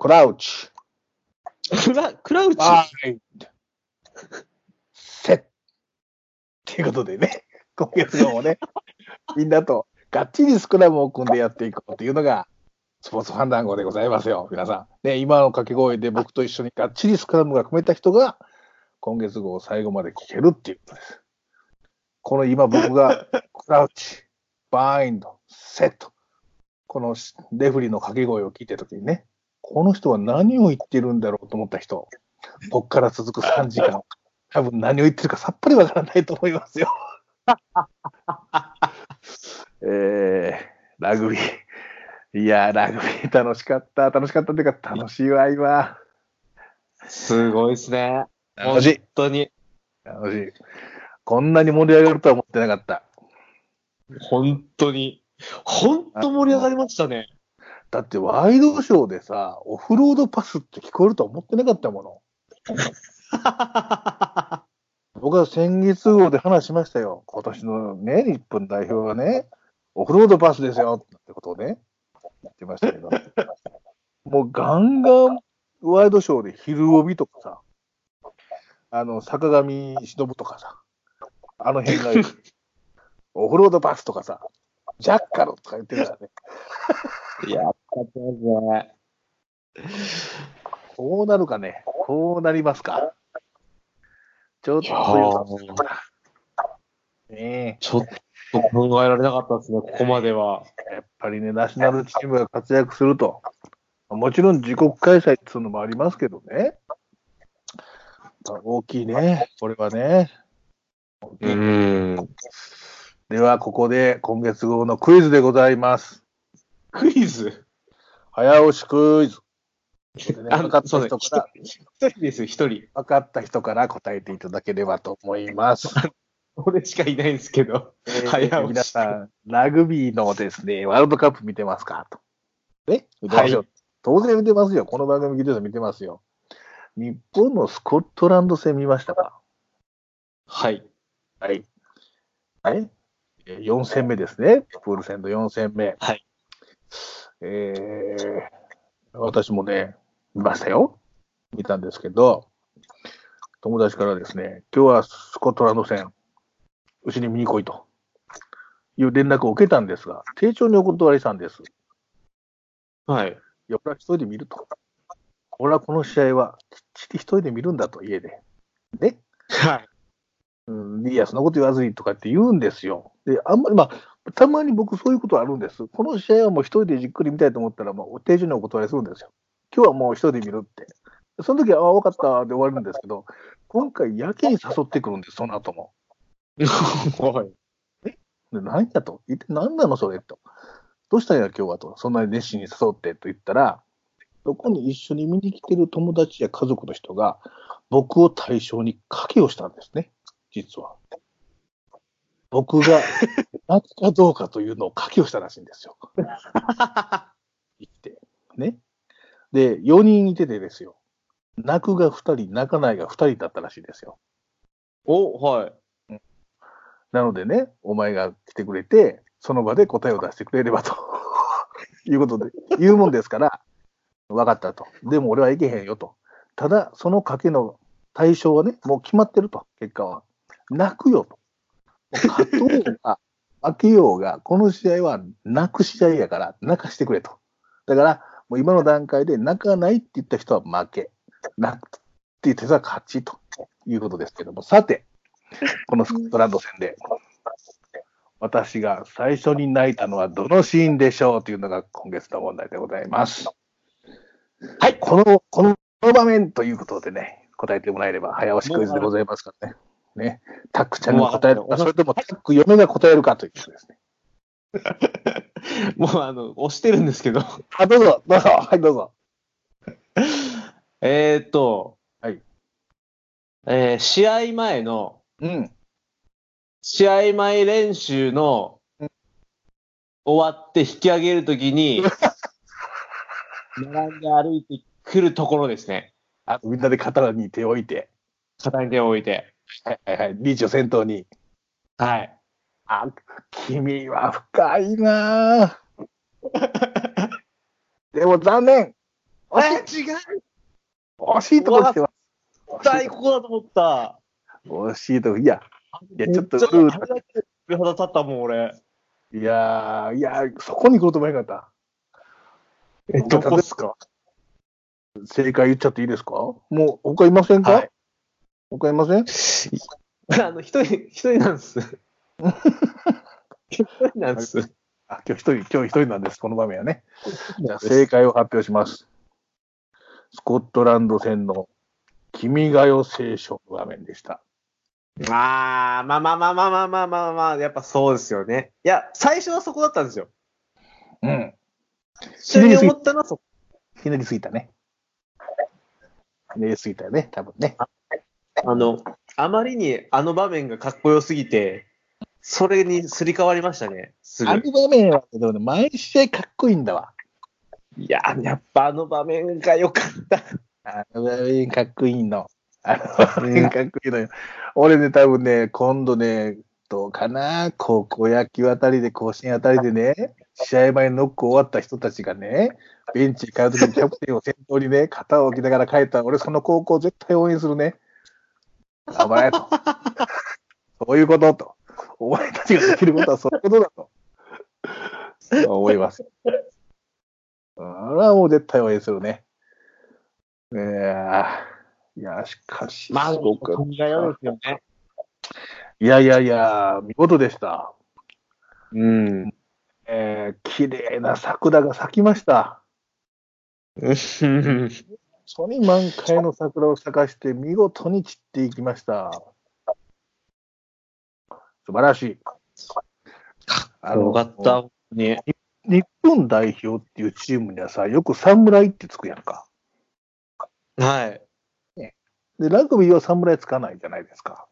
クラウチ、クラ、クラウチ？バインド、セット。っていうことでね、今月号もね、みんなとがっちりスクラムを組んでやっていこうというのが、スポーツファン談合でございますよ、皆さん。ね、今の掛け声で僕と一緒にがっちりスクラムが組めた人が、今月号を最後まで聞けるっていうことです。この今僕が、クラウチ、バインド、セット。このレフリーの掛け声を聞いたときにね、この人は何を言ってるんだろうと思った人、ここから続く3時間、多分何を言ってるかさっぱりわからないと思いますよ。えー、ラグビー。いや、ラグビー楽しかった。楽しかったっていうか、楽しいわ、今。すごいですね。楽しい。本当に。楽しい。こんなに盛り上がるとは思ってなかった。本当に。本当盛り上がりましたね。だってワイドショーでさ、オフロードパスって聞こえるとは思ってなかったもの。僕は先月号で話しましたよ。今年のね、日本代表はね、オフロードパスですよってことをね、言ってましたけど。もうガンガンワイドショーで昼帯とかさ、あの、坂上忍とかさ、あの辺が、オフロードパスとかさ、ジャッカルとか言ってるからね。やったですね。こうなるかね。こうなりますか。ちょっとねちょっと考えられなかったですね、ここまでは。え、やっぱりね、ナショナルチームが活躍すると。もちろん自国開催っていうのもありますけどね。大きいね。これはね。うん。では、ここで今月号のクイズでございます。クイズ？早押しクイズ。でねあ分かった人から、一人ですよ、一人。分かった人から答えていただければと思います。俺しかいないんですけど。えー早押し皆さん、ラグビーのですね、ワールドカップ見てますか？と。ね見てますよ。はい当然見てますよ。この番組聞いてる人見てますよ。日本のスコットランド戦見ましたか？はい。はい。はい。えー4戦目ですね。プール戦の4戦目。はい。えー、私もね、見ましたよ。見たんですけど、友達からですね、今日はスコットランド戦、うちに見に来いという連絡を受けたんですが、丁重にお断りしたんです。いはい。や、これは一人で見ると。俺はこの試合はきっちり一人で見るんだと、家で。ね。はい。うん、いや、そんなこと言わずにとかって言うんですよ。で、あんまり、まあ、たまに僕そういうことあるんです。この試合はもう一人でじっくり見たいと思ったら、もう定常にお断りするんですよ。今日はもう一人で見るって。その時は、ああ、分かったで終わるんですけど、今回、やけに誘ってくるんです、その後も。はい。で何やと？一体何なの、それと。どうしたんや、今日はと。そんなに熱心に誘ってと言ったら、そこに一緒に見に来てる友達や家族の人が、僕を対象に賭けをしたんですね、実は。僕が、泣くかどうかというのを賭けをしたらしいんですよ。言って。ね。で、4人いててですよ。泣くが2人、泣かないが2人だったらしいですよ。お、はい。なのでね、お前が来てくれて、その場で答えを出してくれればと いうことで、言うもんですから、分かったと。でも俺はいけへんよと。ただ、その賭けの対象はね、もう決まってると、結果は。泣くよと。勝とうが、負けようが、この試合は泣く試合やから、泣かしてくれと。だから、もう今の段階で泣かないって言った人は負け。泣くって言った人は勝ちということですけども、さて、このスコットランド戦で、私が最初に泣いたのはどのシーンでしょうというのが今月の問題でございます。はい、この、この場面ということでね、答えてもらえれば早押しクイズでございますからね。ね、タックちゃんが答えるか、それともタック嫁が答えるかというですね。もうあの、押してるんですけど。あ、どうぞ、どうぞ、はい、どうぞ。えーっと、はい。えー試合前の、うん。試合前練習のうん終わって引き上げるときに、並んで歩いてくるところですね。あみんなで肩に手を置いて、肩に手を置いて。はいはいはい、リーチを先頭に。はい。あ、君は深いなぁ。でも残念。え、違う惜しいとこ来てます。絶対ここだと思った。惜しいとこ。いや、いや、ちょっとルーったもん、俺。いやー、いやー、そこに来ると思えなかった。え、どこっすか？正解言っちゃっていいですか？もう、他いませんか、はいわかりません？あの、一人、一人なんです。一人なんです。あ、今日一人、今日一人なんです、この場面はね。じゃ正解を発表します。スコットランド戦の君が代聖書の場面でした。まあ、まあまあまあまあまあまあまあ、まあ、やっぱそうですよね。いや、最初はそこだったんですよ。うん。ひねり思ったのはそこ。ひねりすぎたね。ひねりすぎたよね、多分ね。あの、あまりにあの場面がかっこよすぎて、それにすり替わりましたね。すぐあ。の場面は、でもね、毎試合かっこいいんだわ。いや、やっぱあの場面が良かった。あの場面かっこいいの。あの場面かっこいいのよ。俺ね、多分ね、今度ね、どうかな、高校野球あたりで、甲子園あたりでね、試合前ノック終わった人たちがね、ベンチに帰るときにキャプテンを先頭にね、肩を置きながら帰ったら、俺その高校絶対応援するね。頑張れと。そういうことと。お前たちができることはそういうことだと。そう思います。あれはもう絶対応援するね。いやーいや、しかし、まあ、そうか考えようですよね。いやいやいや、見事でした。うん。えー、綺麗な桜が咲きました。そに満開の桜を咲かして見事に散っていきました。素晴らしい。あよかった。ね。日本代表っていうチームにはさ、よく侍ってつくやんか。はい。で、ラグビーは侍つかないじゃないですか。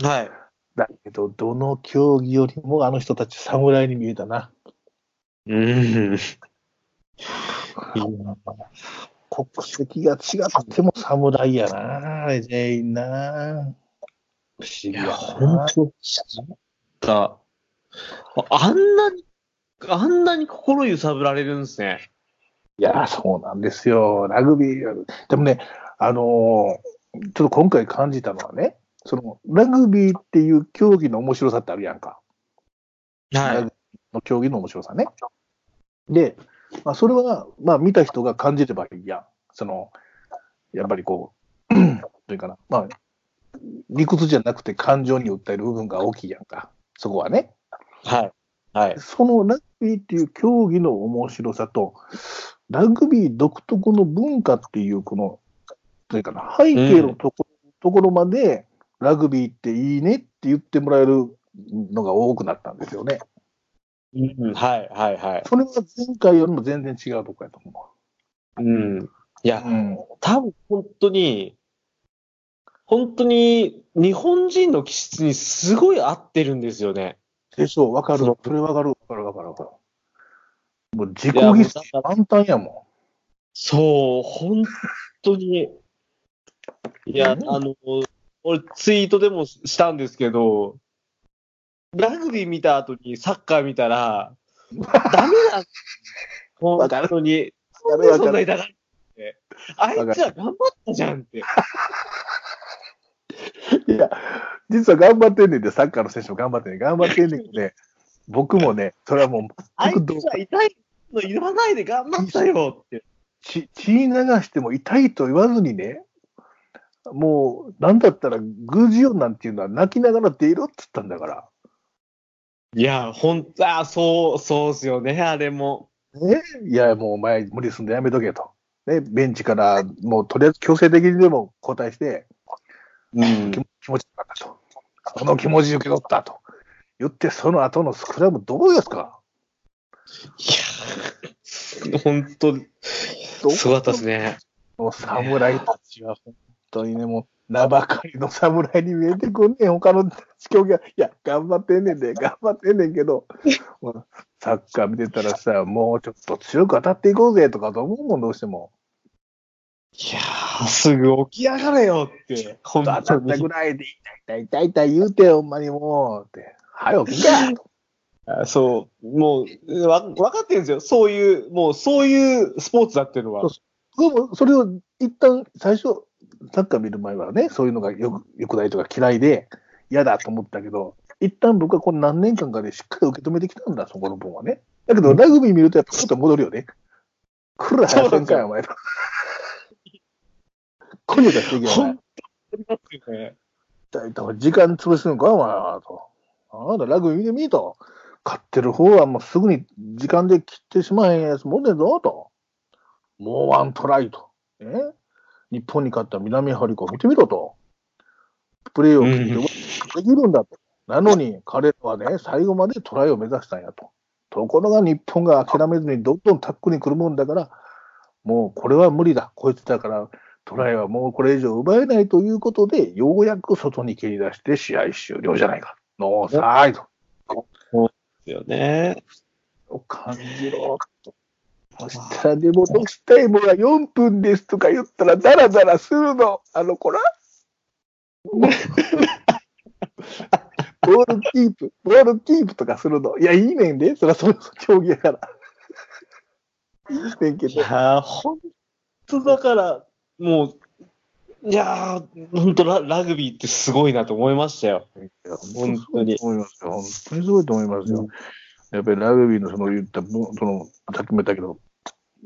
はい。だけど、どの競技よりもあの人たち侍に見えたな。うん。国籍が違っても侍やな、全員な。不思議やな。当だ。あんなに、あんなに心揺さぶられるんですね。いや、そうなんですよ。ラグビー、でもね、あのーちょっと今回感じたのはね、その、ラグビーっていう競技の面白さってあるやんか。ラグビーの競技の面白さね。で、まあ、それは、まあ、見た人が感じればいいやん。その、やっぱりこう、というかな、まあ、理屈じゃなくて感情に訴える部分が大きいやんか。そこはね。はい。はい。そのラグビーっていう競技の面白さと、ラグビー独特の文化っていう、この、というかな、背景のとこ,、ところまで、ラグビーっていいねって言ってもらえるのが多くなったんですよね。うん、はい、はい、はい。それは前回よりも全然違うとこやと思うん。いやう。、うん。多分本当に、本当に日本人の気質にすごい合ってるんですよね。でしょう、わかる。そそれわかる、わかる、わかる、わかる。もう自己犠牲満タンやもそう、本当に。いや、うんあの、俺ツイートでもしたんですけど、ラグビー見た後にサッカー見たら、ダメだ。本当に。ん。やべ、わかる。そんな痛がって。あいつら頑張ったじゃんって。いや、実は頑張ってんねんで、サッカーの選手も頑張ってんねん。頑張ってんねんけどね、僕もね、それはもう、あいつら痛いの言わないで頑張ったよって。血血流しても痛いと言わずにね、もう、なんだったら、グージオンなんていうのは泣きながら出ろって言ったんだから。いや、ほんと、あ、そう、そうっすよね、あれも。ね、いや、もうお前無理すんでやめとけと。ね、ベンチから、もうとりあえず強制的にでも交代して、うん気。気持ちよかったと。その気持ち受け取ったと。言って、その後のスクラムどうですか？いや、ほんと、すごかったですね。もう侍たちは本当にね、もう名ばかりの侍に見えてくんねん、他の競技は。いや、頑張ってんねんで、頑張ってんねんけど、サッカー見てたらさ、もうちょっと強く当たっていこうぜとかと思うもん、どうしても。いやー、すぐ起き上がれよって、ほん当たったぐらいで、痛い痛い痛い言うてよ、ほんまにもう、って。早起きかと。あそう、もう、わ、分かってるんですよ。そういう、もう、そういうスポーツだっていうのは。僕もそれを一旦最初、サッカー見る前はね、そういうのがよくよくないとか嫌いで嫌だと思ったけど、一旦僕はこの何年間かでしっかり受け止めてきたんだ、そこの分はね。だけど、ラグビー見るとやっぱちょっと戻るよね。来る早せんかい、お前と。こに出していけよ、ね。だいたい時間潰すのか、お前は、と。あなたラグビー見てみと。勝ってる方はもうすぐに時間で切ってしまえんやつもんねんぞ、と。もうワントライと。え？日本に勝った南アフリカを見てみろと。プレーを切ってできるんだと。なのに彼らはね、最後までトライを目指したんやと。ところが日本が諦めずにどんどんタックに来るもんだから、もうこれは無理だ。こいつだからトライはもうこれ以上奪えないということで、ようやく外に蹴り出して試合終了じゃないか。ノーサイドですよね。を感じろと。そしたらでも、ロスタイムが4分ですとか言ったら、ダラダラするの、あの子ら。ボールキープ、ボールキープとかするの。いや、いいねんで、そりゃそういう競技やから。いいねんけど。いやー、本当だから、もう、いやー、本当ララグビーってすごいなと思いましたよ。本当に思いますよ。本当にすごいと思いますよ。やっぱりラグビーのその言った、その、さっきも言ったけど、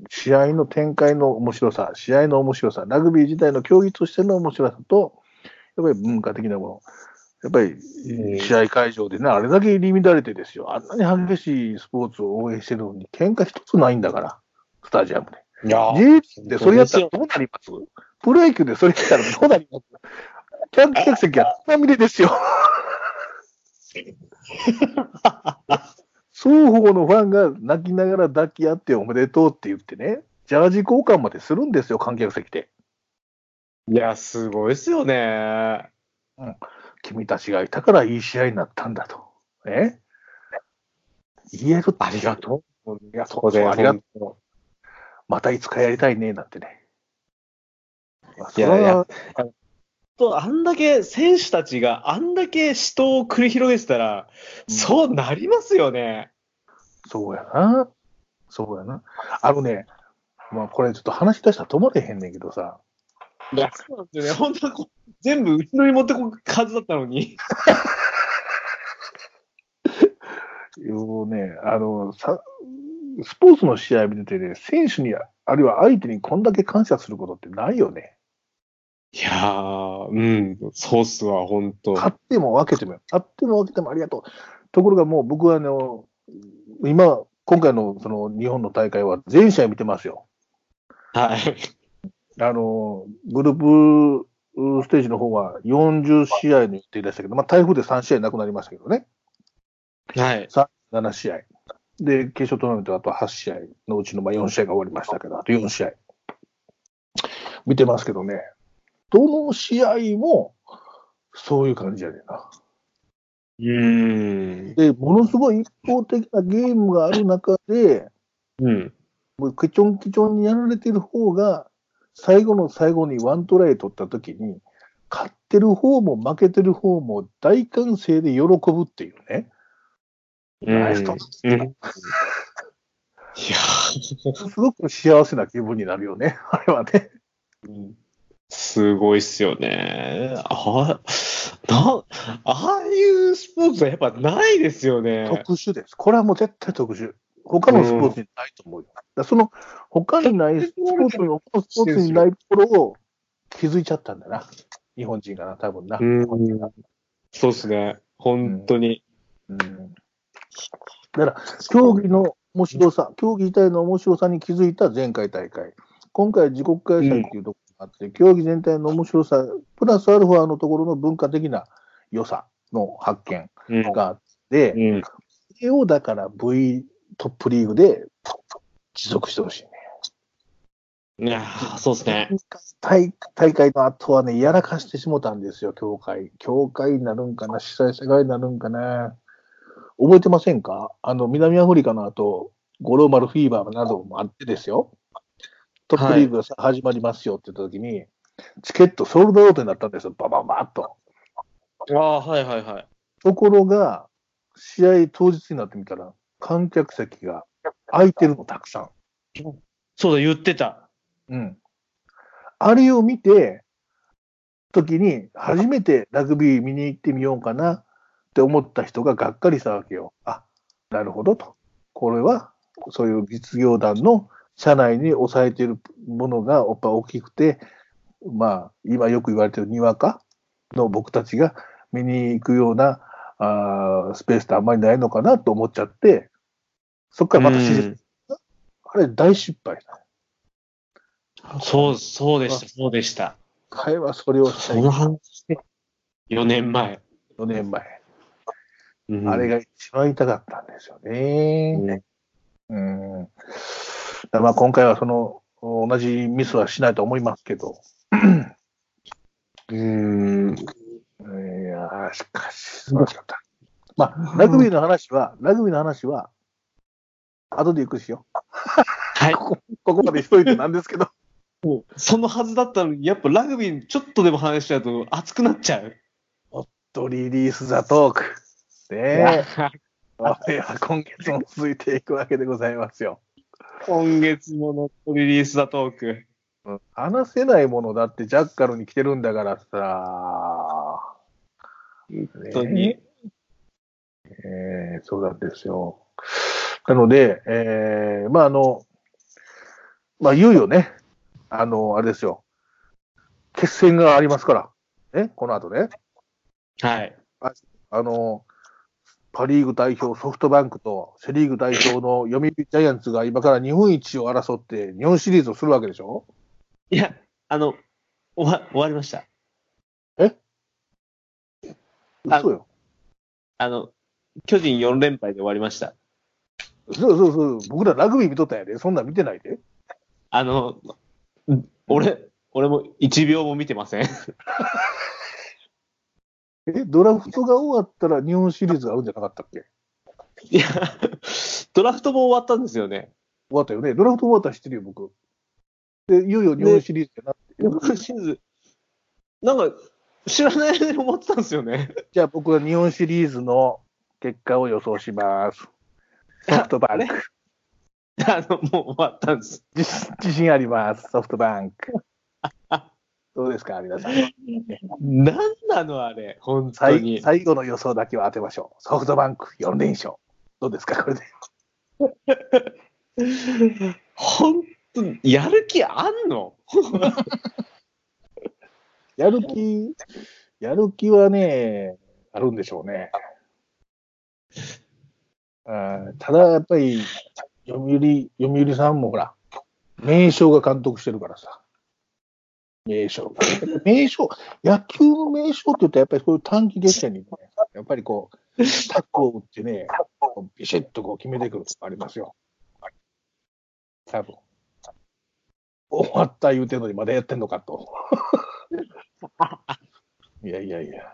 試合の展開の面白さ、試合の面白さ、ラグビー自体の競技としての面白さと、やっぱり文化的なもの。やっぱりうん試合会場でね、あれだけ入り乱れてですよ。あんなに激しいスポーツを応援してるのに、喧嘩一つないんだから、スタジアムで。いやー J でそれやったらどうなります？プロ野球でそれやったらどうなります？観客席はつまみれですよ。双方のファンが泣きながら抱き合っておめでとうって言ってね、ジャージ交換までするんですよ、観客席で。いや、すごいですよね。君たちがいたからいい試合になったんだと。え言えるありがとう。いやそこで、そうありがとう本またいつかやりたいね、なんてね。まあいやいや当あんだけ選手たちがあんだけ死闘を繰り広げてたら、うんそうなりますよね。そうやな。そうやな。あのね、まあこれちょっと話し出したら止まれへんねんけどさ、いや、そうなんですよね。本当は全部後ろに持ってこくはずだったのに。もうね、あの、さ、スポーツの試合見ててね、選手に、あるいは相手にこんだけ感謝することってないよね。いやー、うん、そうっすわ、本当。勝っても分けても、勝っても分けてもありがとう。ところがもう僕はあの、今、今回のその日本の大会は全試合見てますよ。はい。あの、グループステージの方は40試合の予定でしたけど、まあ台風で3試合なくなりましたけどね。はい。7試合。で、決勝トーナメントはあと8試合のうちのまあ4試合が終わりましたけど、あと4試合。見てますけどね。どの試合も、そういう感じやねんな。うーん。で、ものすごい一方的なゲームがある中で、うん。もうケチョンケチョンにやられてる方が、最後の最後にワントライ取った時に、勝ってる方も負けてる方も大歓声で喜ぶっていうね。ナイストうん。いやーすごく幸せな気分になるよね。あれはね。すごいっすよね。あ、な、ああいうスポーツはやっぱないですよね。特殊です。これはもう絶対特殊。他のスポーツにないと思うよ。だからその他にないスポーツの、他のスポーツにないところを気づいちゃったんだな。日本人がな、多分な。うん。そうっすね。本当に。うんだから、競技の面白さ、競技自体の面白さに気づいた前回大会。今回自国開催っていうとこあって、競技全体の面白さ、プラスアルファのところの文化的な良さの発見うん。があって、うん。それをだから V トップリーグで持続してほしいね。いやーそうですね。大大会の後はね、やらかしてしもたんですよ、協会。協会になるんかな、主催者側になるんかな。覚えてませんか？あの、南アフリカの後、五郎丸フィーバーなどもあってですよ。トップリーグがさ始まりますよって言った時に、チケットソールドアウトになったんですよ、バババッと。ああ、はいはいはい。ところが、試合当日になってみたら、観客席が空いてるのたくさん。そうだ、言ってた。うん。あれを見て、時に、初めてラグビー見に行ってみようかなって思った人ががっかりしたわけよ。あ、なるほどと。これは、そういう実業団の社内に抑えているものがやっぱ大きくて、まあ、今よく言われているにわかの僕たちが見に行くようなあースペースってあんまりないのかなと思っちゃって、そっからまた指示、あれ大失敗だ。そう、そうでした、そうでした。彼はそれをしたいその話して、4年前。4年前。うんあれが一番痛かったんですよね。ねうん。だからまあ今回はその、同じミスはしないと思いますけど。うん。いやーしかし、素晴らしかった。まあ、ラグビーの話は、ラグビーの話は、後でゆっくりしよう。はい。ここまでしといてなんですけど。もうそのはずだったのに、やっぱラグビーちょっとでも話しちゃうと熱くなっちゃう。とリリースザトーク。ねえ。いや今月も続いていくわけでございますよ。今月ものリリースだトーク。話せないものだってジャッカルに来てるんだからさ。本当に。えーそうなんですよ。なので、えーまああの、まあいよいよね、あの、あれですよ。決戦がありますから。ね、この後ね。はい。あの、パリーグ代表ソフトバンクとセリーグ代表の読売ジャイアンツが今から日本一を争って日本シリーズをするわけでしょ？いや、あの、終わ終わりました。あ嘘よ。あの、巨人4連敗で終わりました。そうそうそう。僕らラグビー見とったんやで。そんなん見てないで。あの、うん俺、俺も1秒も見てません。え、ドラフトが終わったら日本シリーズがあるんじゃなかったっけ？いや、ドラフトも終わったんですよね。終わったよね。ドラフト終わったら知ってるよ、僕。で、いよいよ日本シリーズやなって。日本シリーズ、なんか、知らない間に思ってたんですよね。じゃあ僕は日本シリーズの結果を予想します。ソフトバンク。あの、もう終わったんです。自自信あります。ソフトバンク。どうですか、皆さん。なんなのあれ、本当最に。最後の予想だけは当てましょう。ソフトバンク4連勝。どうですか、これで。本当に、やる気あんの？やる気、やる気はね、あるんでしょうね。うんただ、やっぱり、読売、読売さんもほら、名将が監督してるからさ。名将が。名将、野球の名将って言ったら、やっぱりそういう短期決戦にね、やっぱりこう、タックを打ってね、ビシッとこう決めてくるとかありますよ。多分。終わった言うてんのにまだやってんのかと。いやいやいや。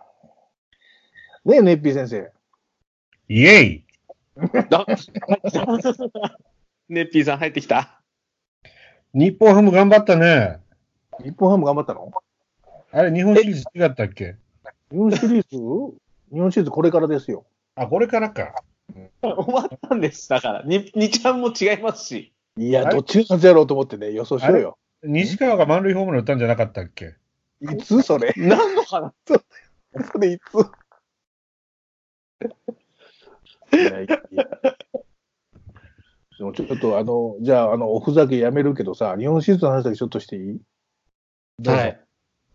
ねえ、ネッピー先生。イエイあ ネッピーさん入ってきた。日本ハム頑張ったね。日本ハム頑張ったの？あれ、日本シリーズ違ったっけ？日本シリーズ？日本シリーズこれからですよ。あ、これからか。終わったんです。だから、に、にちゃんも違いますし。いや、どっちがやろうと思ってね、予想しようよ。西川が満塁ホームラン打ったんじゃなかったっけ？いつ？それ 何の話？それいつ？いやいやいや。でもちょっとあの、じゃあ、あの、おふざけやめるけどさ、日本シリーズの話だけちょっとしていい？はい。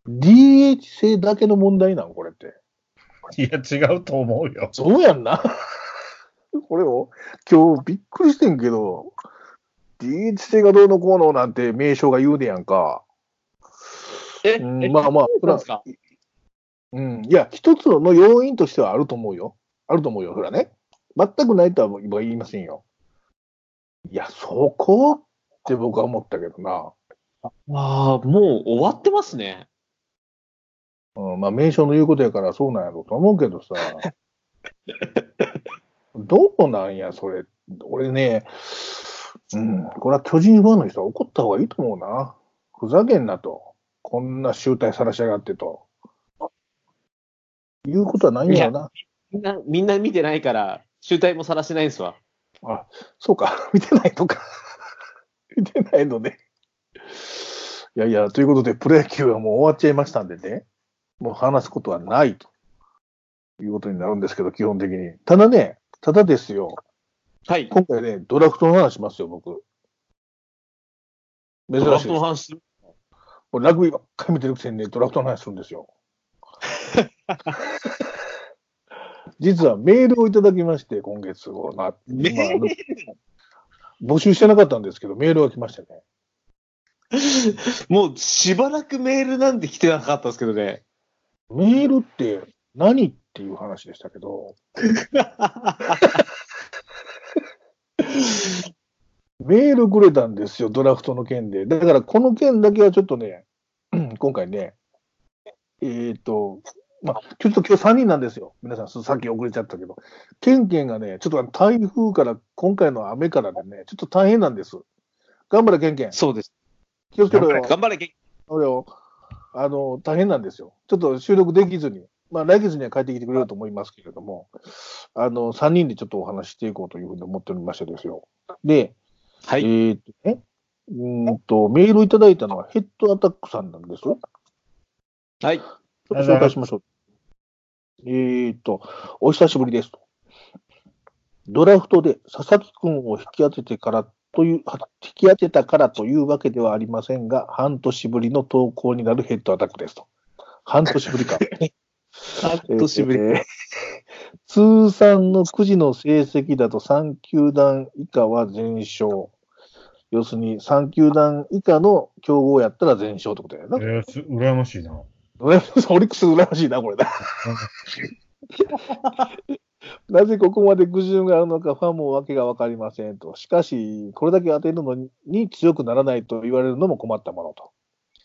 ?DH 制だけの問題なの？これって。いや、違うと思うよ。そうやんな。これを、今日びっくりしてんけど、DH 制がどうのこうのなんて名称が言うねやんか。え、うんえまあまあ、そうなんですか？うん。いや、一つの要因としてはあると思うよ。あると思うよ、それはね。全くないとは言いませんよ。いや、そこって僕は思ったけどな。ああ、もう終わってますね。うん、まあ、名称の言うことやからそうなんやろうと思うけどさ。どうなんや、それ。俺ね、うん、これは巨人ファンの人は怒った方がいいと思うな。ふざけんなと。こんな集大さらしやがってと。いうことはないんやろな。みんな、みんな見てないから、集大もさらしてないんですわ。あ、そうか。見てないとか。見てないのね。いやいや、ということで、プロ野球はもう終わっちゃいましたんでね、もう話すことはないということになるんですけど、基本的に。ただね、ただですよ、はい。今回ね、ドラフトの話しますよ、僕。珍ドラしいです。フトの話する？もうラグビーばっかり見てるくせにね、ドラフトの話するんですよ。実はメールをいただきまして、今月をな、メール？まあ募集してなかったんですけど、メールが来ましたね。もうしばらくメールなんて来てなかったですけどね。メールって何っていう話でしたけど、メールくれたんですよ、ドラフトの件で。だからこの件だけはちょっとね、今回ね、えっ、と、まあ、ちょっと今日3人なんですよ。皆さん、さっき遅れちゃったけど。ケンケンがね、ちょっと台風から、今回の雨からでね、ちょっと大変なんです。頑張れ、ケンケン。そうです。気をつけろよ。頑張れ、けそうよ。あの、大変なんですよ。ちょっと収録できずに。まあ、来月には帰ってきてくれると思いますけれども、あの、3人でちょっとお話ししていこうというふうに思っておりましてですよ。で、はい。えーっとね、うーんと、メールをいただいたのはヘッドアタックさんなんです。ちょっはい。と紹介しましょう。えーっと、お久しぶりですと。ドラフトで佐々木君を引き当ててからという、は引き当てたからというわけではありませんが、半年ぶりの投稿になるヘッドアタックですと。半年ぶりか。ね 半年ぶり。えー通算の9時の成績だと3球団以下は全勝。要するに3球団以下の競合やったら全勝ってことやな。えー、す羨ましいな。オリックス羨ましいな、これな。なぜここまで苦渋があるのか、ファンもわけがわかりませんと。しかし、これだけ当てるのに強くならないと言われるのも困ったものと。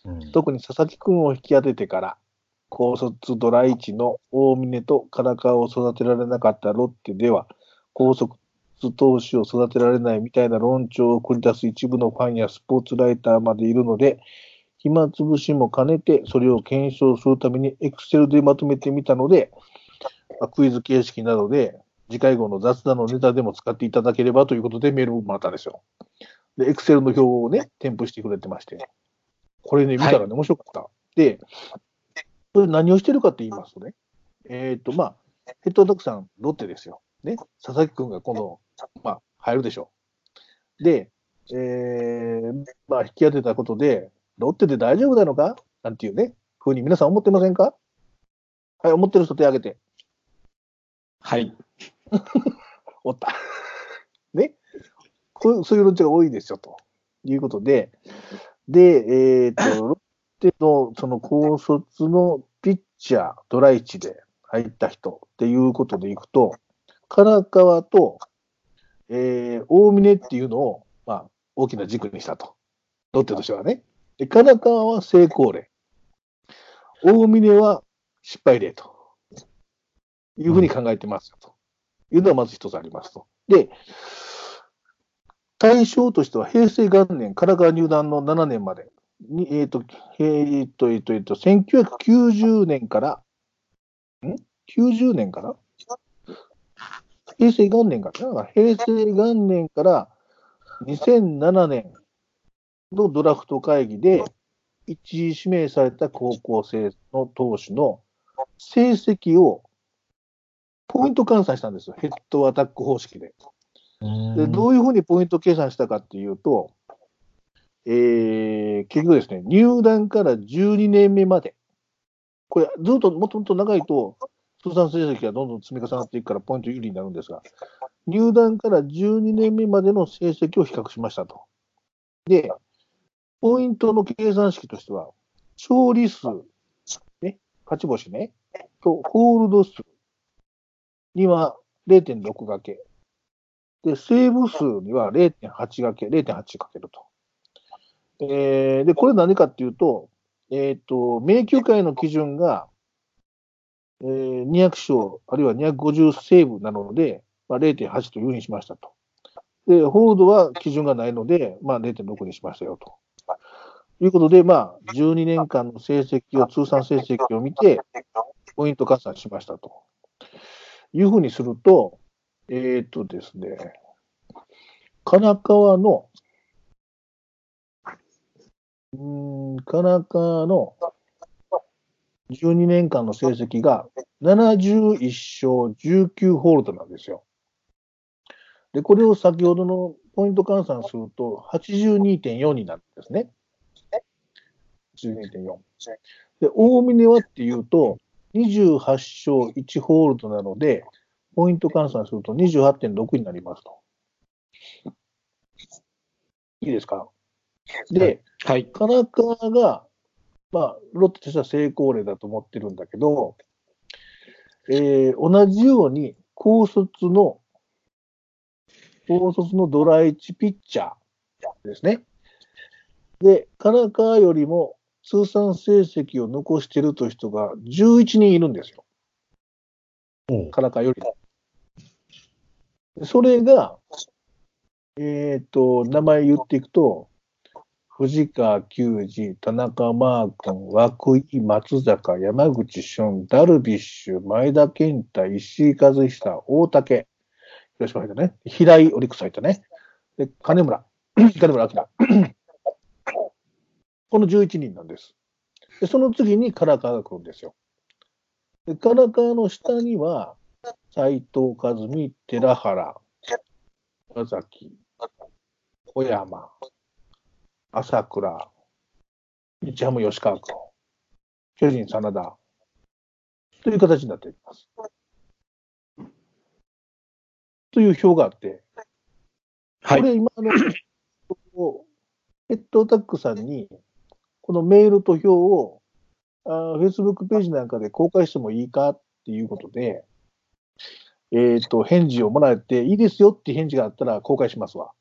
うん、特に佐々木君を引き当ててから、高卒ドラ1の大峰と唐川を育てられなかったロッテでは、高卒投手を育てられないみたいな論調を繰り出す一部のファンやスポーツライターまでいるので、暇つぶしも兼ねて、それを検証するためにエクセルでまとめてみたので、まあクイズ形式などで、次回号の雑談のネタでも使っていただければということでメールをもらったんですよ。で、エクセルの表をね、添付してくれてまして。これね、見たらね、面白かった。で、これ何をしてるかって言いますとね、えっ、と、まあ、ヘッドドックさん、ロッテですよ。ね、佐々木君が今度、まあ、入るでしょう。で、えー、まあ、引き当てたことで、ロッテで大丈夫なのか？なんていうね、ふうに皆さん思ってませんか？はい、思ってる人手挙げて。はい。おった。ね。こうそういう論調が多いですよ、ということで。で、えっ、と、ロッテのその高卒のピッチャー、ドライチで入った人っていうことでいくと、唐川と、えー、大峰っていうのを、まあ、大きな軸にしたと。ロッテとしてはね。で、唐川は成功例。大峰は失敗例と。いうふうに考えてますよと。いうのはまず一つありますと。で、対象としては平成元年、唐川入団の7年までに、えっ、と、えっ、と、えっ、と、えっ、と、1990年から、ん ?90 年から？平成元年から平成元年から2007年のドラフト会議で一位指名された高校生の投手の成績をポイント換算したんですよ。ヘッドアタック方式で。でどういうふうにポイント計算したかっていうと、えー、結局ですね、入団から12年目まで、これ、ずっともともと長いと、通算成績がどんどん積み重なっていくから、ポイント有利になるんですが、入団から12年目までの成績を比較しましたと。で、ポイントの計算式としては、勝利数、ね、勝ち星ね、と、ホールド数には0.6掛け。で、セーブ数には0.8掛け、0.8かけると。えー、で、これ何かっていうと、えっ、と、迷宮会の基準が、えー、200勝、あるいは250セーブなので、まあ、0.8というふうにしましたと。で、ホールドは基準がないので、まあ、0.6にしましたよと。いうことで、まあ、12年間の成績を、通算成績を見て、ポイント加算しましたと。いうふうにすると、えっ、とですね、金川のうん、カナカの12年間の成績が71勝19ホールドなんですよ。で、これを先ほどのポイント換算すると82.4になるんですね。82.4。で、大峰はっていうと28勝1ホールドなので、ポイント換算すると28.6になりますと。いいですか？で、はい。カナカが、まあ、ロッテとしては成功例だと思ってるんだけど、えー同じように高卒の、高卒のドラ1ピッチャーですね。で、カナカよりも通算成績を残しているという人が11人いるんですよ。おうカナカよりも。それが、えっ、と、名前言っていくと、藤川球児、田中マー君、涌井、松坂、山口俊、ダルビッシュ、前田健太、石井和久、大竹、広島入ったね。平井オリックス入ったね。で、金村、金村明。この11人なんです。で、その次に唐川が来るんですよ。で、唐川の下には、斎藤和美、寺原、山崎、小山、朝倉、日ハム吉川君、巨人真田、という形になっています。という表があって、はい。これ今あの、ヘッドタックさんに、このメールと表を、あー Facebook ページなんかで公開してもいいかっていうことで、えっ、と、返事をもらえて、いいですよって返事があったら公開しますわ。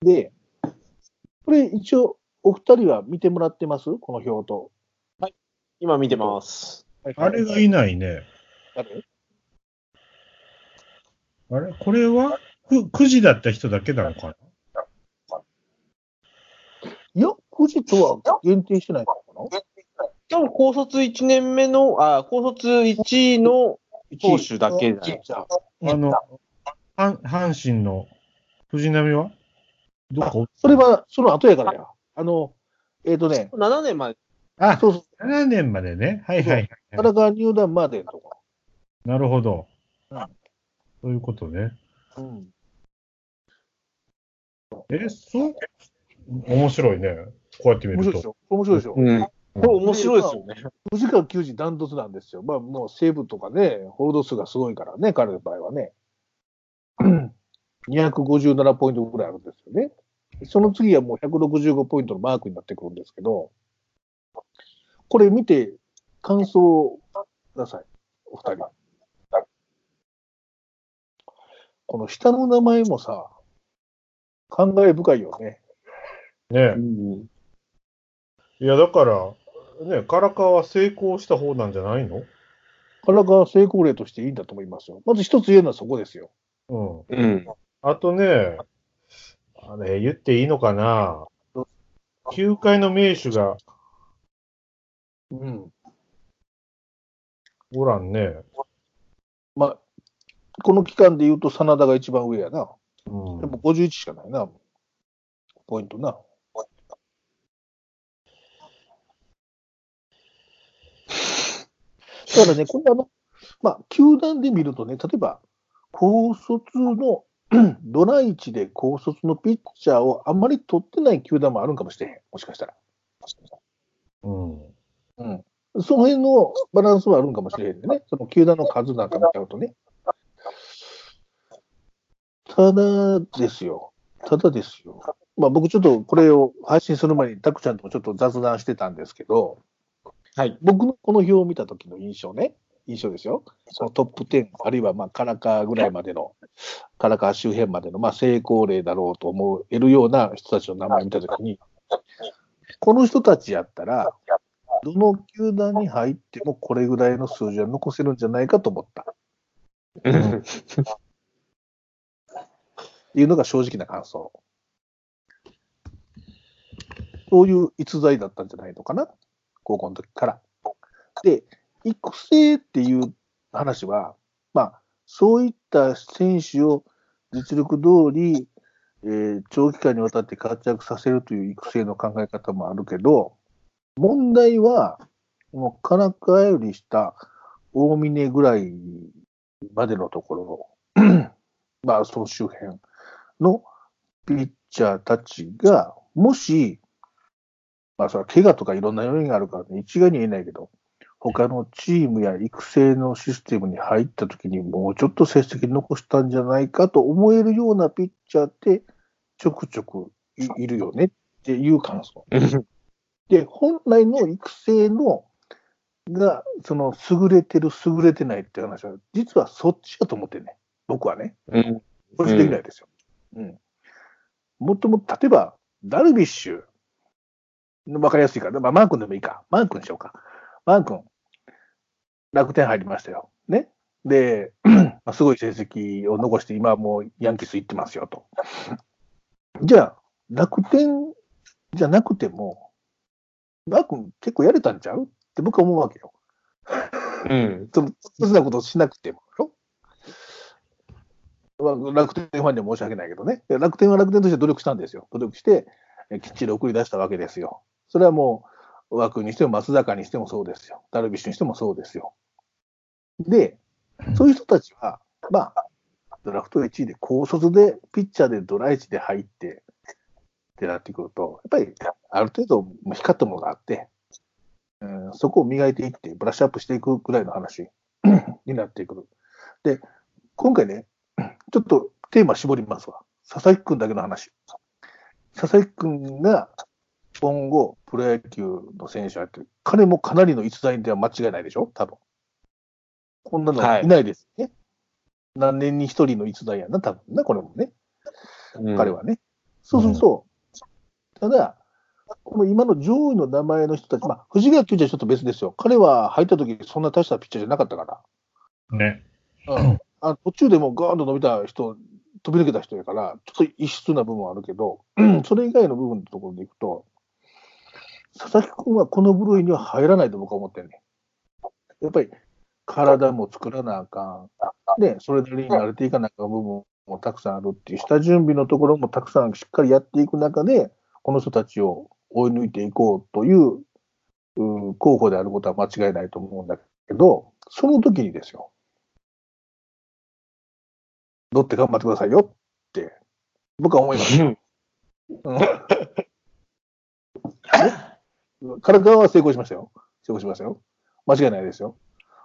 で、これ一応、お二人は見てもらってます？この表と。今見てます。あれがいないね。誰？あれ？これは？く ?9 時だった人だけなのかないや、9時とは限定してないのかな？多分高卒1年目の、あ、高卒1位の投手だけじゃああの、阪阪神の藤波は？どこ？それはその後やからや。あの、えっ、とね、7年まで。あ、そうそう、7年までね。はいはい田はい。中入団までのとこなるほどうん。そういうことね。ろ。うん。え、そう？面白いね。こうやって見ると。面白いでしょ面白いでしょ、うん。これ面白いですよね。藤川球児ダントツなんですよ。まあもう西武とかね、ホールド数がすごいからね、彼の場合はね。257ポイントぐらいあるんですよね。その次はもう165ポイントのマークになってくるんですけど、これ見て感想をください、お二人。この下の名前もさ、感慨深いよね。ねうんいや、だから、ね、唐川は成功した方なんじゃないの？体が成功例としていいんだと思いますよ。まず一つ言えるのはそこですよ。うん。うん。あとね、あれ、言っていいのかな？球界の名手がうん。おらんね。まあ、この期間で言うと、真田が一番上やな。うんでも51しかないな。ポイントな。だからね、これあの、まあ、球団で見るとね、例えば、高卒の、ドラ1で高卒のピッチャーをあんまり取ってない球団もあるんかもしれへん。もしかしたら。うん。うん。その辺のバランスはあるんかもしれへんね。その球団の数なんか見ちゃうとね。ただですよ。ただですよ。まあ僕ちょっとこれを配信する前にタクちゃんともちょっと雑談してたんですけど、はい。僕のこの表を見た時の印象ね。印象ですよ。そのトップ10、あるいはまあカラカぐらいまでの、カラカ周辺までのまあ成功例だろうと思えるような人たちの名前を見た時に、この人たちやったら、どの球団に入ってもこれぐらいの数字は残せるんじゃないかと思った。う んっていうのが正直な感想。そういう逸材だったんじゃないのかな、高校の時から。で、育成っていう話は、まあ、そういった選手を実力通り、えー長期間にわたって活躍させるという育成の考え方もあるけど、問題は、もう金返りした大峰ぐらいまでのところ、まあ、その周辺のピッチャーたちが、もし、まあ、それは怪我とかいろんな要因があるから、ね、一概に言えないけど、他のチームや育成のシステムに入った時にもうちょっと成績残したんじゃないかと思えるようなピッチャーってちょくちょくいいるよねっていう感想。で、本来の育成のが、その優れてる、優れてないって話は、実はそっちだと思ってんね。僕はね。うん。個人的にはですよ。うん。もっとも例えば、ダルビッシュ、わかりやすいから、まあ、マー君でもいいか。マー君にしようか。マー君、楽天入りましたよ。ね。で、まあ、すごい成績を残して、今はもうヤンキース行ってますよと。じゃあ、楽天じゃなくても、マー君結構やれたんちゃう？って僕は思うわけよ。うん。その、そんなことしなくてもよ。まあ、楽天ファンには申し訳ないけどね。で楽天は楽天として努力したんですよ。努力して、えきっちり送り出したわけですよ。それはもう、枠にしても松坂にしてもそうですよ。ダルビッシュにしてもそうですよ。で、そういう人たちは、まあ、ドラフト1位で高卒で、ピッチャーでドラ1で入って、ってなってくると、やっぱりある程度光ったものがあって、うん、そこを磨いていって、ブラッシュアップしていくぐらいの話 になってくる。で、今回ね、ちょっとテーマ絞りますわ。佐々木くんだけの話。佐々木くんが今後、プロ野球の選手やってる、彼もかなりの逸材では間違いないでしょ？多分。こんなのいないですね。何年に一人の逸材やな、多分な、これもね。彼はね。そうすると、ただ、この今の上位の名前の人たち、まあ、藤川球児はちょっと別ですよ。彼は入った時そんな大したピッチャーじゃなかったから。ね。うん、あ途中でもうガーンと伸びた人、飛び抜けた人やから、ちょっと異質な部分はあるけど、それ以外の部分のところでいくと、佐々木君はこの部類には入らないと僕は思ってるね。やっぱり体も作らなあかん。で、それなりに慣れていかなあかん部分もたくさんあるっていう、下準備のところもたくさんしっかりやっていく中で、この人たちを追い抜いていこうというう候補であることは間違いないと思うんだけど、その時にですよ、ロッテ頑張ってくださいよって、僕は思います。うんうん、唐川は成功しましたよ。成功しましたよ。間違いないですよ。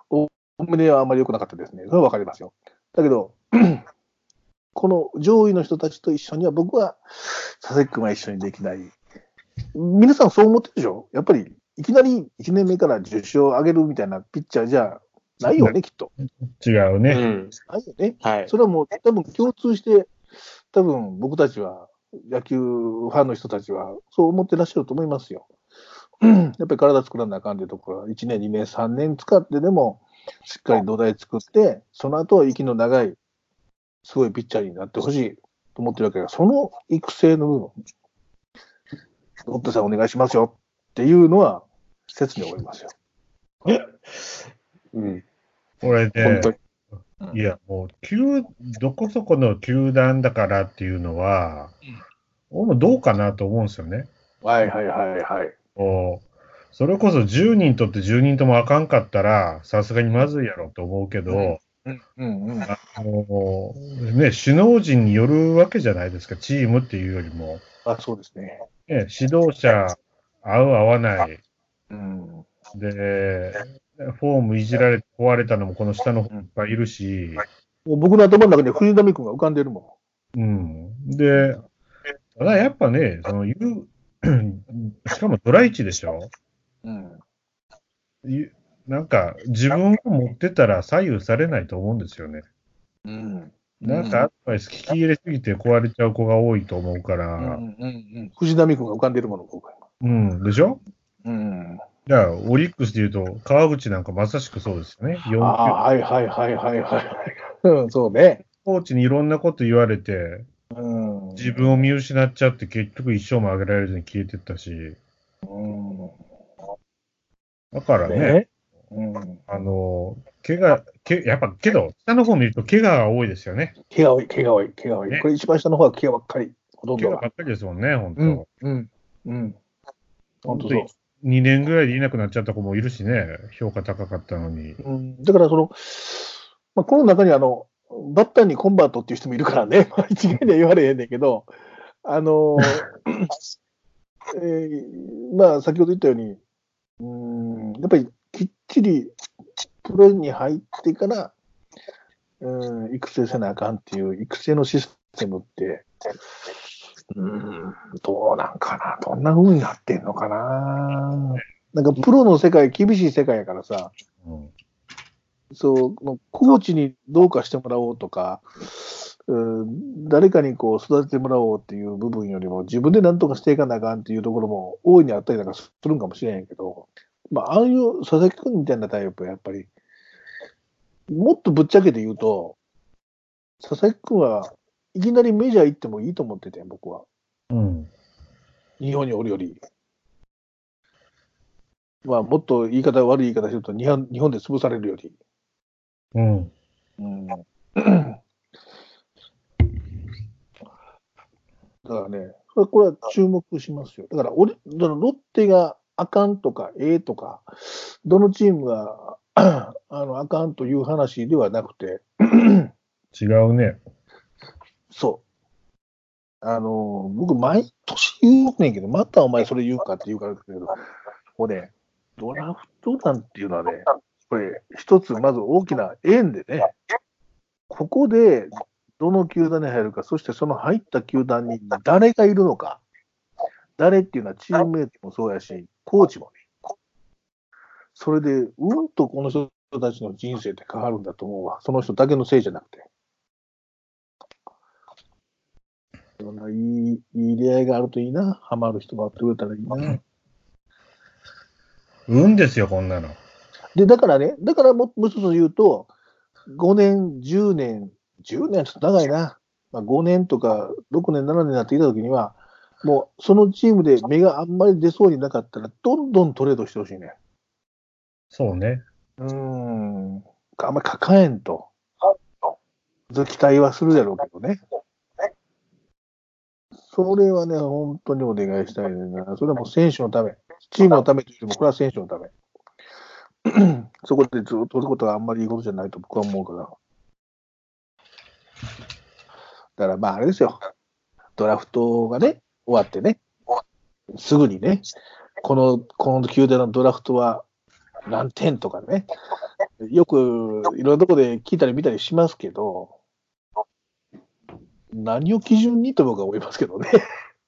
お胸はあんまり良くなかったですね。それはわかりますよ。だけど、この上位の人たちと一緒には僕は佐々木君は一緒にできない。皆さんそう思ってるでしょ？やっぱりいきなり1年目から10勝上げるみたいなピッチャーじゃないよね、きっと。違うね。うん。ないよね。はい。それはもう多分共通して、多分僕たちは、野球ファンの人たちは、そう思ってらっしゃると思いますよ。やっぱり体作らなあかんっていうところは、1年、2年、3年使ってでも、しっかり土台作って、その後は息の長い、すごいピッチャーになってほしいと思ってるわけだから、その育成の部分、ロッテさんお願いしますよっていうのは、切に思いますよ。うん。俺ね本当、に。いや、もう、球、どこそこの球団だからっていうのは、俺もどうかなと思うんですよね。はいはいはいはい。こうそれこそ10人とって10人ともあかんかったら、さすがにまずいやろと思うけど、うんうんうん。あのね、首脳陣によるわけじゃないですか、チームっていうよりも。あ、そうですね。ね、指導者、合う合わない。うん。で、フォームいじられて壊れたのもこの下の方いっぱいいるし、もう僕の頭の中に藤波君が浮かんでるもうん。で、ただやっぱね、その、言う、しかもドライチでしょ？ん。うん。ゆなんか、自分を持ってたら左右されないと思うんですよね。うん。なんかアドバイス聞き入れすぎて壊れちゃう子が多いと思うかうんら、うんうんうん。藤波君が浮かんでるもの、僕は。うん、でしょ？うん。じゃあ、オリックスで言うと、川口なんかまさしくそうですよね。4級ああ、はいはいはいはいはい。うん、そうね。コーチにいろんなこと言われて、うん。自分を見失っちゃって結局一生も上げられずに消えてったし、うん。だからね、ね。うん。あの、怪我、けやっぱ、けど、下の方見ると怪我が多いですよね。毛が多い、毛が多い、毛が多い。ねこれ一番下の方は毛がばっかり。ほとんどが。怪我ばっかりですもんね、本当。うん、うん、うん。本当そう。2年ぐらいでいなくなっちゃった子もいるしね、評価高かったのに。うん、だからその、まあ、この中にあの、バッターにコンバートっていう人もいるからね、まあ一概には言われへんねんけど、あの、えーまあ先ほど言ったように、うん、やっぱりきっちりプロに入ってから、うん、育成せなあかんっていう育成のシステムって、うん、どうなんかな、どんな風になってんのかな。なんかプロの世界、厳しい世界やからさ、うんそう、コーチにどうかしてもらおうとか、うん誰かにこう育ててもらおうっていう部分よりも、自分で何とかしていかなあかんっていうところも大いにあったりなんかするんかもしれへんけど、まあ、ああいう佐々木君みたいなタイプはやっぱり、もっとぶっちゃけて言うと、佐々木君はいきなりメジャー行ってもいいと思ってて、僕は。うん。日本におるより。まあ、もっと言い方、悪い言い方すると日本、日本で潰されるより。うん。うんだからね、これこれは注目しますよ。だから俺、だからロッテがあかんとか、ええとか、どのチームが あのあかんという話ではなくて、違うね。そう。あの、僕、毎年言うねんけど、またお前それ言うかって言うからだけど、これ、ね、ドラフト団っていうのはね、これ、一つ、まず大きな縁でね、ここで、どの球団に入るか、そしてその入った球団に誰がいるのか、誰っていうのはチームメイトもそうやし、コーチもね、それで、うんとこの人たちの人生って変わるんだと思うわ。その人だけのせいじゃなくて。いろんないい、いい出会いがあるといいな。ハマる人があってくれたらいいな。運ですよ、こんなの。で、だからね、だからももう一つ言うと、5年、10年、10年はちょっと長いな。まあ、5年とか6年、7年になってきたときには、もうそのチームで目があんまり出そうになかったら、どんどんトレードしてほしいね。そうね。うーん。あんまり抱えんと。期待はするやろうけどね。それはね、本当にお願いしたいな。それはもう選手のため。チームのためというよりも、これは選手のため。そこでずっと取ることはあんまりいいことじゃないと僕は思うから。だからまああれですよ。ドラフトがね、終わってね、すぐにね、この、この球団のドラフトは何点とかね、よくいろんなとこで聞いたり見たりしますけど、何を基準にと僕は思いますけどね。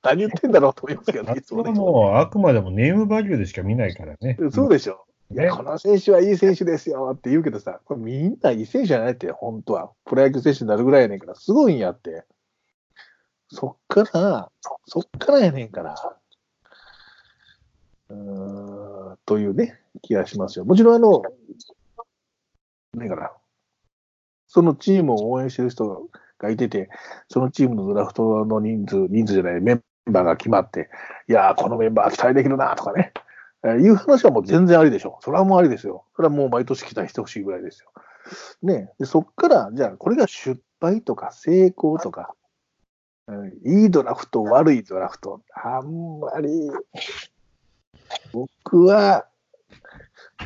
何言ってんだろうと思いますけどね、いつもね。もう、あくまでもネームバリューでしか見ないからね。そうでしょ。ね、この選手はいい選手ですよって言うけどさ、これみんないい選手じゃないって、本当は。プロ野球選手になるぐらいやねんから、すごいんやって。そっから、そっからやねんから。うーん、というね、気がしますよ。もちろんあの、ねえかな。そのチームを応援してる人がいてて、そのチームのドラフトの人数、人数じゃない、メンバーが決まって、いやー、このメンバー期待できるなとかね。えーいう話はもう全然ありでしょう。それはもうありですよ。それはもう毎年期待してほしいぐらいですよ。ねでそっから、じゃあこれが失敗とか成功とか、うんいいドラフト、悪いドラフト、あんまり、僕は、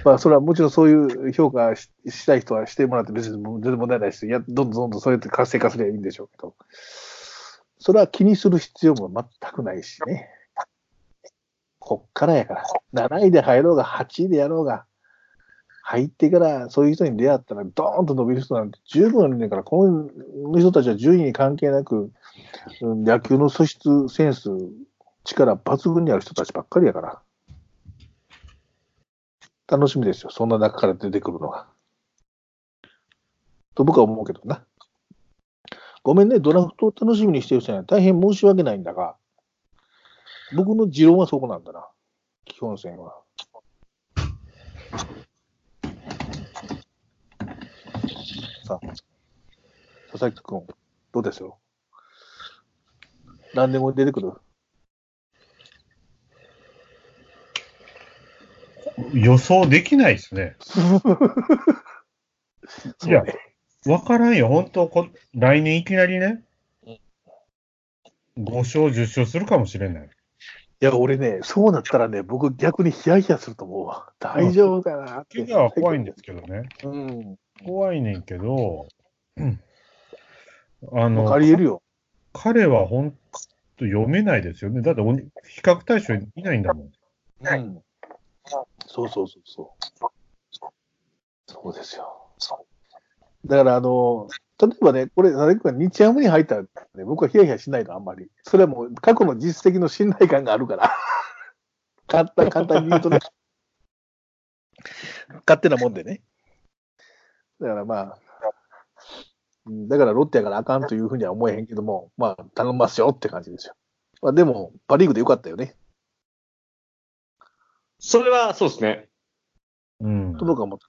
まあ、それはもちろんそういう評価ししたい人はしてもらって別に全然問題ないし、いや、どんどんどんどんそうやって活性化すればいいんでしょうけど、それは気にする必要も全くないしね。こっからやから。7位で入ろうが、8位でやろうが、入ってからそういう人に出会ったら、ドーンと伸びる人なんて十分あるんだから、この人たちは順位に関係なく、野球の素質、センス、力抜群にある人たちばっかりやから。楽しみですよ。そんな中から出てくるのが。と僕は思うけどな。ごめんね、ドラフトを楽しみにしてる人には大変申し訳ないんだが、僕の持論はそこなんだな。基本線は。さあ、佐々木君、どうですよ？何でも出てくる？予想できないです ね。いやわからんよ、本当こ来年いきなりねうん。5勝、10勝するかもしれない。いや、俺ね、そうなったらね、僕逆にヒヤヒヤすると思うわ。大丈夫かなって。怪我は怖いんですけどね。うん。怖いねんけど、うんあの、ありえるよ。彼は本当読めないですよね。だってお比較対象いないんだもん。うん。そうそうそうそう。そうですよ。だから、あの、例えばね、これ、佐々木君が日ハムに入ったら、ね、僕はヒヤヒヤしないの、あんまり。それはもう過去の実績の信頼感があるから。簡単、簡単に言うとね。勝手なもんでね。だからまあ、うんだからロッテやからあかんというふうには思えへんけども、まあ、頼みますよって感じですよ。まあ、でも、パ・リーグでよかったよね。それはそうですね。うん。と僕は思った。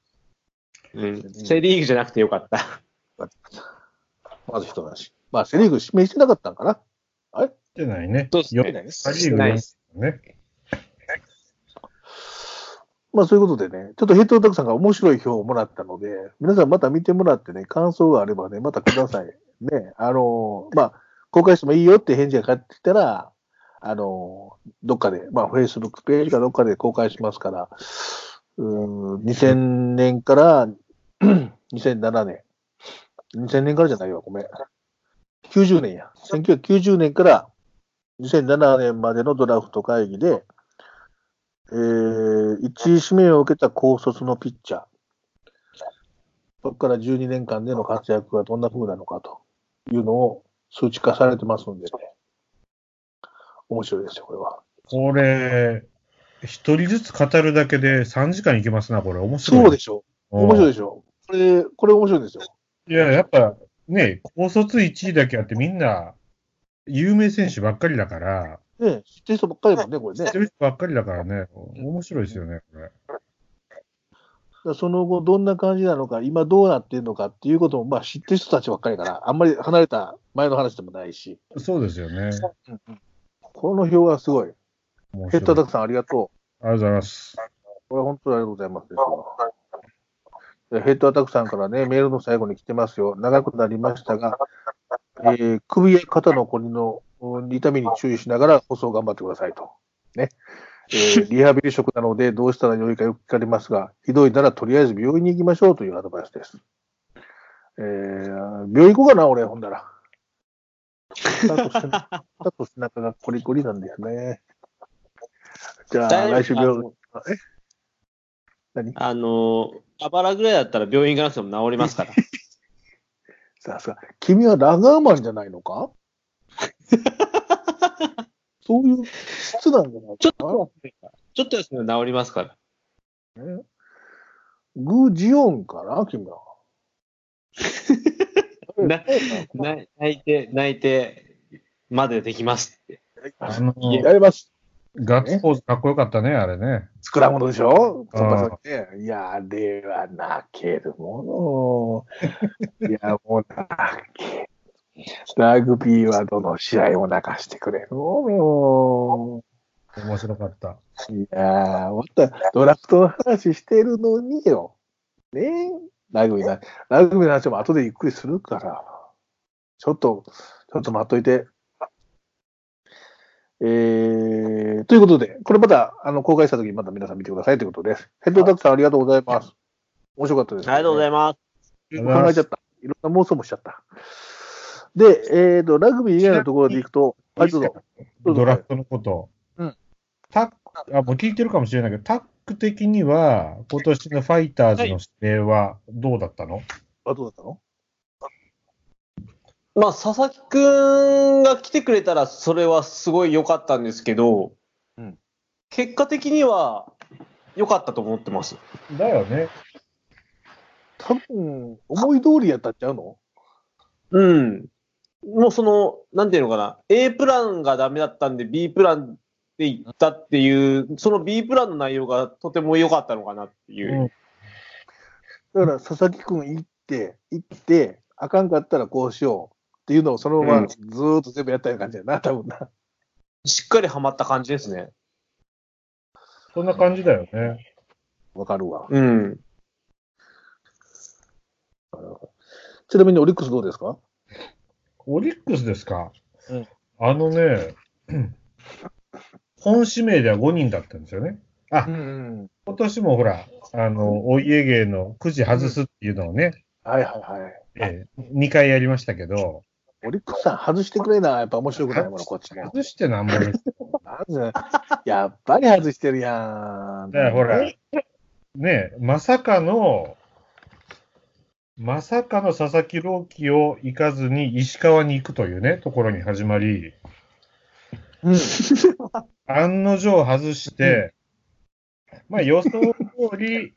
うん。セリーグじゃなくてよかった。まず一話。まあ、セ・リーグ指名してなかったんかな？してないね。そうしてないね。パリーグ4ないですね。まあ、そういうことでね、ちょっとヘッドオタクさんが面白い表をもらったので、皆さんまた見てもらってね、感想があればね、またください。ね、あのまあ、公開してもいいよって返事が返ってきたら、あのどっかで、まあ、Facebook ページかどっかで公開しますから、うーん、2000年から 2007年。2000年からじゃないわ、ごめん。90年や。1990年から2007年までのドラフト会議で、えー、1位指名を受けた高卒のピッチャー。そこから12年間での活躍がどんな風なのかというのを数値化されてますんでね。面白いですよ、これは。これ、一人ずつ語るだけで3時間いけますな、これ。面白い。そうでしょ。面白いい。でしょ。これ、これ面白いんですよ。いや、やっぱね、高卒1位だけあってみんな、有名選手ばっかりだから、ね知ってる人ばっかりだもんね、これね。知ってる人ばっかりだからね、面白いですよね、これ。その後、どんな感じなのか、今どうなってるのかっていうことも、まあ、知ってる人たちばっかりだから、あんまり離れた前の話でもないし、そうですよね。この表はすごい。ヘッドアタックさんありがとう。ありがとうございます。これ本当にありがとうございますヘッドアタックさんからね、メールの最後に来てますよ。長くなりましたが、えー首や肩のこりのうん痛みに注意しながら放送頑張ってくださいと。ね。えー リハビリ職なのでどうしたらよいかよく聞かれますが、ひどいならとりあえず病院に行きましょうというアドバイスです。えー病院行こうかな、俺、ほんだら。肩と背中肩と背中がコリコリなんですね。じゃあ、来週病院、え？何？あの、あばらぐらいだったら病院行かなくても治りますから。さすが。君はラガーマンじゃないのか？そういう質なんじゃないちょかっと、ちょっとですね、治りますから。な、ね、グジオンかな君は。なな泣いて、泣いて、までできますって。やります。ガッツポーズかっこよかったね、あれね。スクラムでしょ？あーそんなそうね。いや、あれは泣けるもの。いや、もう泣けラグビーはどの試合も泣かしてくれるも面白かった。う。いやー、またドラフトの話してるのによ。ねラグビーな、ラグビーの話も後でゆっくりするから。ちょっと、ちょっと待っといて。えー、ということで、これまた、あの、公開した時にまた皆さん見てくださいということです。ヘッドダックさんありがとうございます。面白かったです、ありがとうございまます。考えちゃった。いろんな妄想もしちゃった。で、えーと、ラグビー以外のところでいくと、はい、どうぞ。ドラフトのこと。うんタック、あ、もう聞いてるかもしれないけど、タック的には、今年のファイターズの指定はどうだったの、あ、どうだったの？まあ、佐々木くんが来てくれたら、それはすごい良かったんですけど、うん結果的には良かったと思ってます。だよね。多分、思い通りやったんちゃうの？うん。もうその、なんていうのかな、A プランがダメだったんで B プランで行ったっていう、その B プランの内容がとても良かったのかなっていう。うんだから、佐々木くん行って、行って、あかんかったらこうしようっていうのをそのまうんまずーっと全部やったような感じやな、多分な。しっかりハマった感じですね。そんな感じだよね。わかるわ。うん。ちなみにオリックスどうですか？オリックスですか、うんあのね、本指名では5人だったんですよね。あう、ん。今年もほら、あの、お家芸のくじ外すっていうのをね、はいはいはい。え2回やりましたけど、オリックスさん外してくれな。やっぱ面白くないもの、こっちも。外してなんぼやっぱり外してるやん。だからほら、ね、まさかの、まさかの佐々木朗希を行かずに石川に行くというね、ところに始まり、うん。案の定外して、まあ予想通り、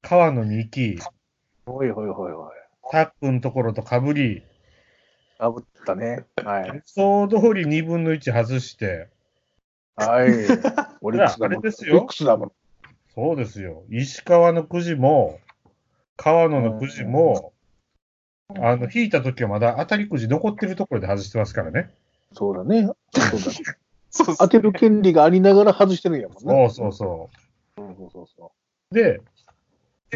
川野に行き、おいおいおいおい。タックのところと被り、あぶったね。はい。予想通り2分の1外して、はい。オリックスだもん。あれですよ。そうですよ。石川のくじも、川野のくじも、あの、引いた時はまだ当たりくじ残ってるところで外してますからね。そうだね。そうだね。そう当てる権利がありながら外してるんやもんね。そうそうそそうそうそうそで、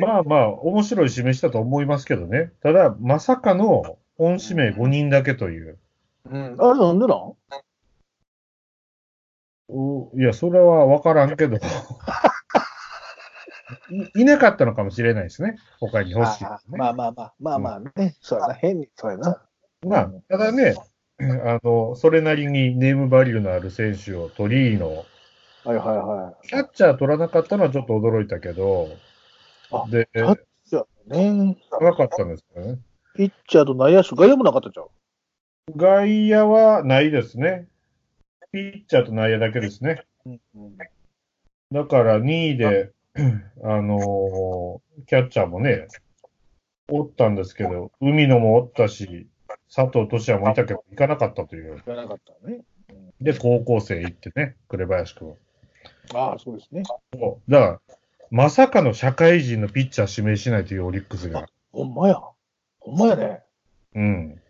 まあまあ、面白い示したと思いますけどね。ただ、まさかの本指名5人だけという。う。うん。あれなんでなん？ういや、それはわからんけど。いいなかったのかもしれないですね。他に欲しい、ねあまあまあまあ、まあまあね。そうやな。変に、そうやな。まあ、ただね、あの、それなりにネームバリューのある選手を取りの、はいはいはキャッチャー取らなかったのはちょっと驚いたけど、あで、キャッチャーね。なかったんですよね。ピッチャーと内野手、外野もなかったじゃん。外野はないですね。ピッチャーと内野だけですね。うんだから2位で、あ のーキャッチャーもね、おったんですけど、海野もおったし、佐藤俊也もいたけど、行かなかったという。じゃなかったね。で、高校生行ってね、紅林君。ああ、そうですね。そうだから、まさかの社会人のピッチャー指名しないというオリックスが。ほんまや。ほんまやね。うん。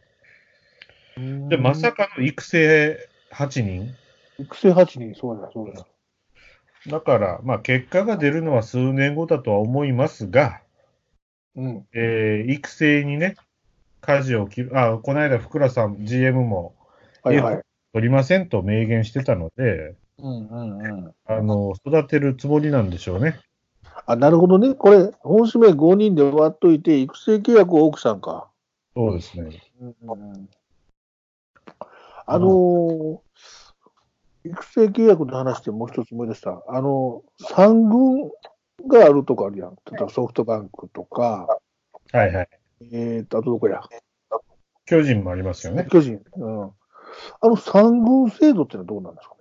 で、まさかの育成8人？育成8人、そうだ、そうだ。だから、まあ、結果が出るのは数年後だとは思いますが、うん。えー育成にね、舵を切る、あ、この間、福良さん、GM もはいはい。取りませんと明言してたので、うんうんうん。あの、育てるつもりなんでしょうね。あ、なるほどね。これ、本指名5人で割っといて、育成契約を奥さんか。そうですね。あのー育成契約の話でもう一つ思い出した。あの、三軍があるとこあるやん。例えばソフトバンクとか、はいはい。えーと、あとどこや？巨人もありますよね。巨人。うん。あの三軍制度ってのはどうなんですか